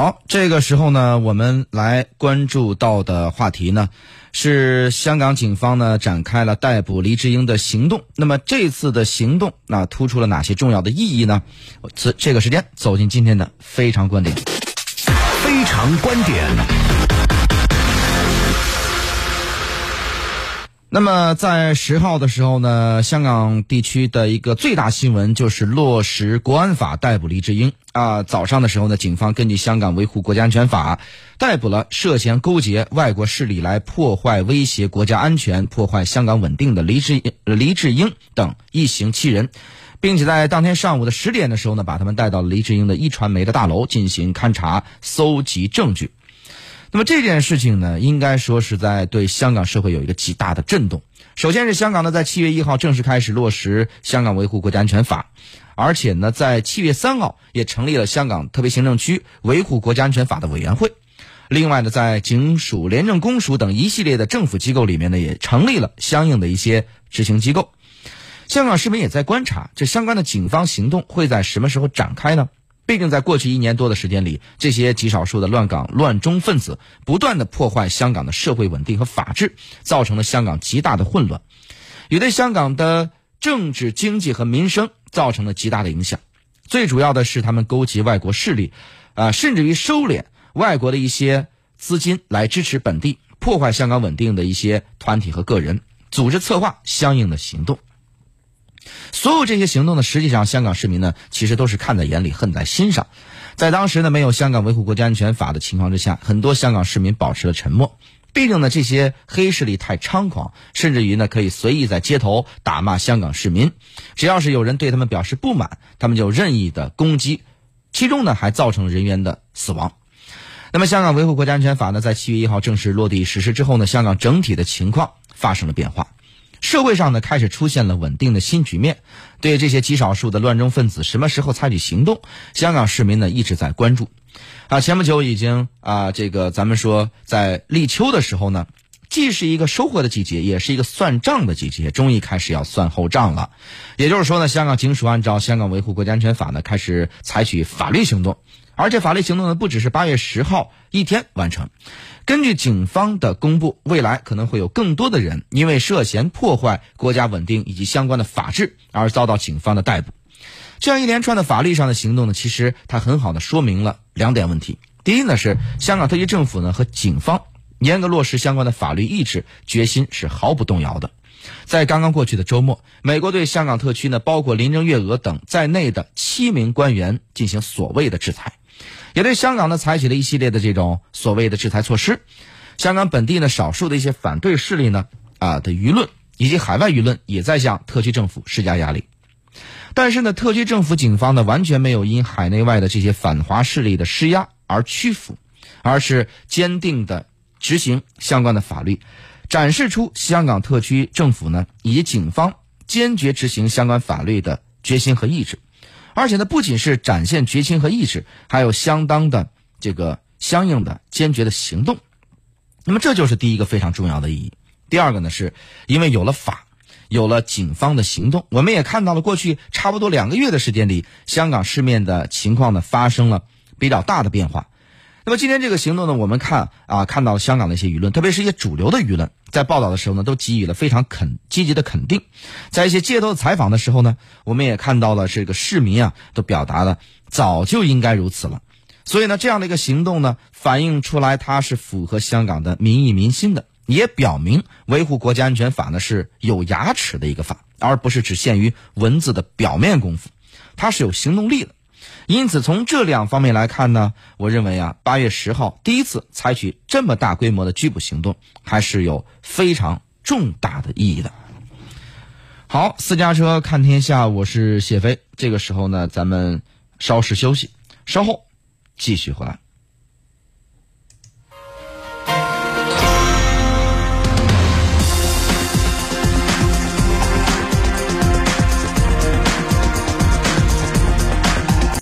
好，这个时候呢，我们来关注到的话题呢，是香港警方呢展开了逮捕黎智英的行动。那么这次的行动，那突出了哪些重要的意义呢？此这个时间走进今天的非常观点。非常观点。那么在十号的时候呢，香港地区的一个最大新闻就是落实国安法逮捕黎智英啊。早上的时候呢，警方根据香港维护国家安全法，逮捕了涉嫌勾结外国势力来破坏、威胁国家安全、破坏香港稳定的黎智黎智英等一行七人，并且在当天上午的十点的时候呢，把他们带到黎智英的一传媒的大楼进行勘查、搜集证据。那么这件事情呢，应该说是在对香港社会有一个极大的震动。首先是香港呢，在七月一号正式开始落实《香港维护国家安全法》，而且呢，在七月三号也成立了香港特别行政区维护国家安全法的委员会。另外呢，在警署、廉政公署等一系列的政府机构里面呢，也成立了相应的一些执行机构。香港市民也在观察，这相关的警方行动会在什么时候展开呢？毕竟，在过去一年多的时间里，这些极少数的乱港乱中分子不断的破坏香港的社会稳定和法治，造成了香港极大的混乱，也对香港的政治、经济和民生造成了极大的影响。最主要的是，他们勾结外国势力，啊，甚至于收敛外国的一些资金来支持本地破坏香港稳定的一些团体和个人，组织策划相应的行动。所有这些行动呢，实际上香港市民呢，其实都是看在眼里，恨在心上。在当时呢，没有香港维护国家安全法的情况之下，很多香港市民保持了沉默。毕竟呢，这些黑势力太猖狂，甚至于呢，可以随意在街头打骂香港市民。只要是有人对他们表示不满，他们就任意的攻击，其中呢，还造成人员的死亡。那么，香港维护国家安全法呢，在七月一号正式落地实施之后呢，香港整体的情况发生了变化。社会上呢开始出现了稳定的新局面，对这些极少数的乱中分子什么时候采取行动，香港市民呢一直在关注。啊，前不久已经啊，这个咱们说在立秋的时候呢，既是一个收获的季节，也是一个算账的季节，终于开始要算后账了。也就是说呢，香港警署按照《香港维护国家安全法》呢开始采取法律行动，而且法律行动呢不只是八月十号一天完成。根据警方的公布，未来可能会有更多的人因为涉嫌破坏国家稳定以及相关的法治而遭到警方的逮捕。这样一连串的法律上的行动呢，其实它很好的说明了两点问题：第一呢是香港特区政府呢和警方严格落实相关的法律意志决心是毫不动摇的。在刚刚过去的周末，美国对香港特区呢包括林郑月娥等在内的七名官员进行所谓的制裁。也对香港呢采取了一系列的这种所谓的制裁措施，香港本地呢少数的一些反对势力呢啊的舆论以及海外舆论也在向特区政府施加压力，但是呢特区政府警方呢完全没有因海内外的这些反华势力的施压而屈服，而是坚定的执行相关的法律，展示出香港特区政府呢以及警方坚决执行相关法律的决心和意志。而且呢，不仅是展现决心和意志，还有相当的这个相应的坚决的行动。那么这就是第一个非常重要的意义。第二个呢，是因为有了法，有了警方的行动，我们也看到了过去差不多两个月的时间里，香港市面的情况呢发生了比较大的变化。那么今天这个行动呢，我们看啊，看到香港的一些舆论，特别是一些主流的舆论，在报道的时候呢，都给予了非常肯积极的肯定。在一些街头采访的时候呢，我们也看到了这个市民啊，都表达了早就应该如此了。所以呢，这样的一个行动呢，反映出来它是符合香港的民意民心的，也表明维护国家安全法呢是有牙齿的一个法，而不是只限于文字的表面功夫，它是有行动力的。因此，从这两方面来看呢，我认为啊，八月十号第一次采取这么大规模的拘捕行动，还是有非常重大的意义的。好，私家车看天下，我是谢飞。这个时候呢，咱们稍事休息，稍后继续回来。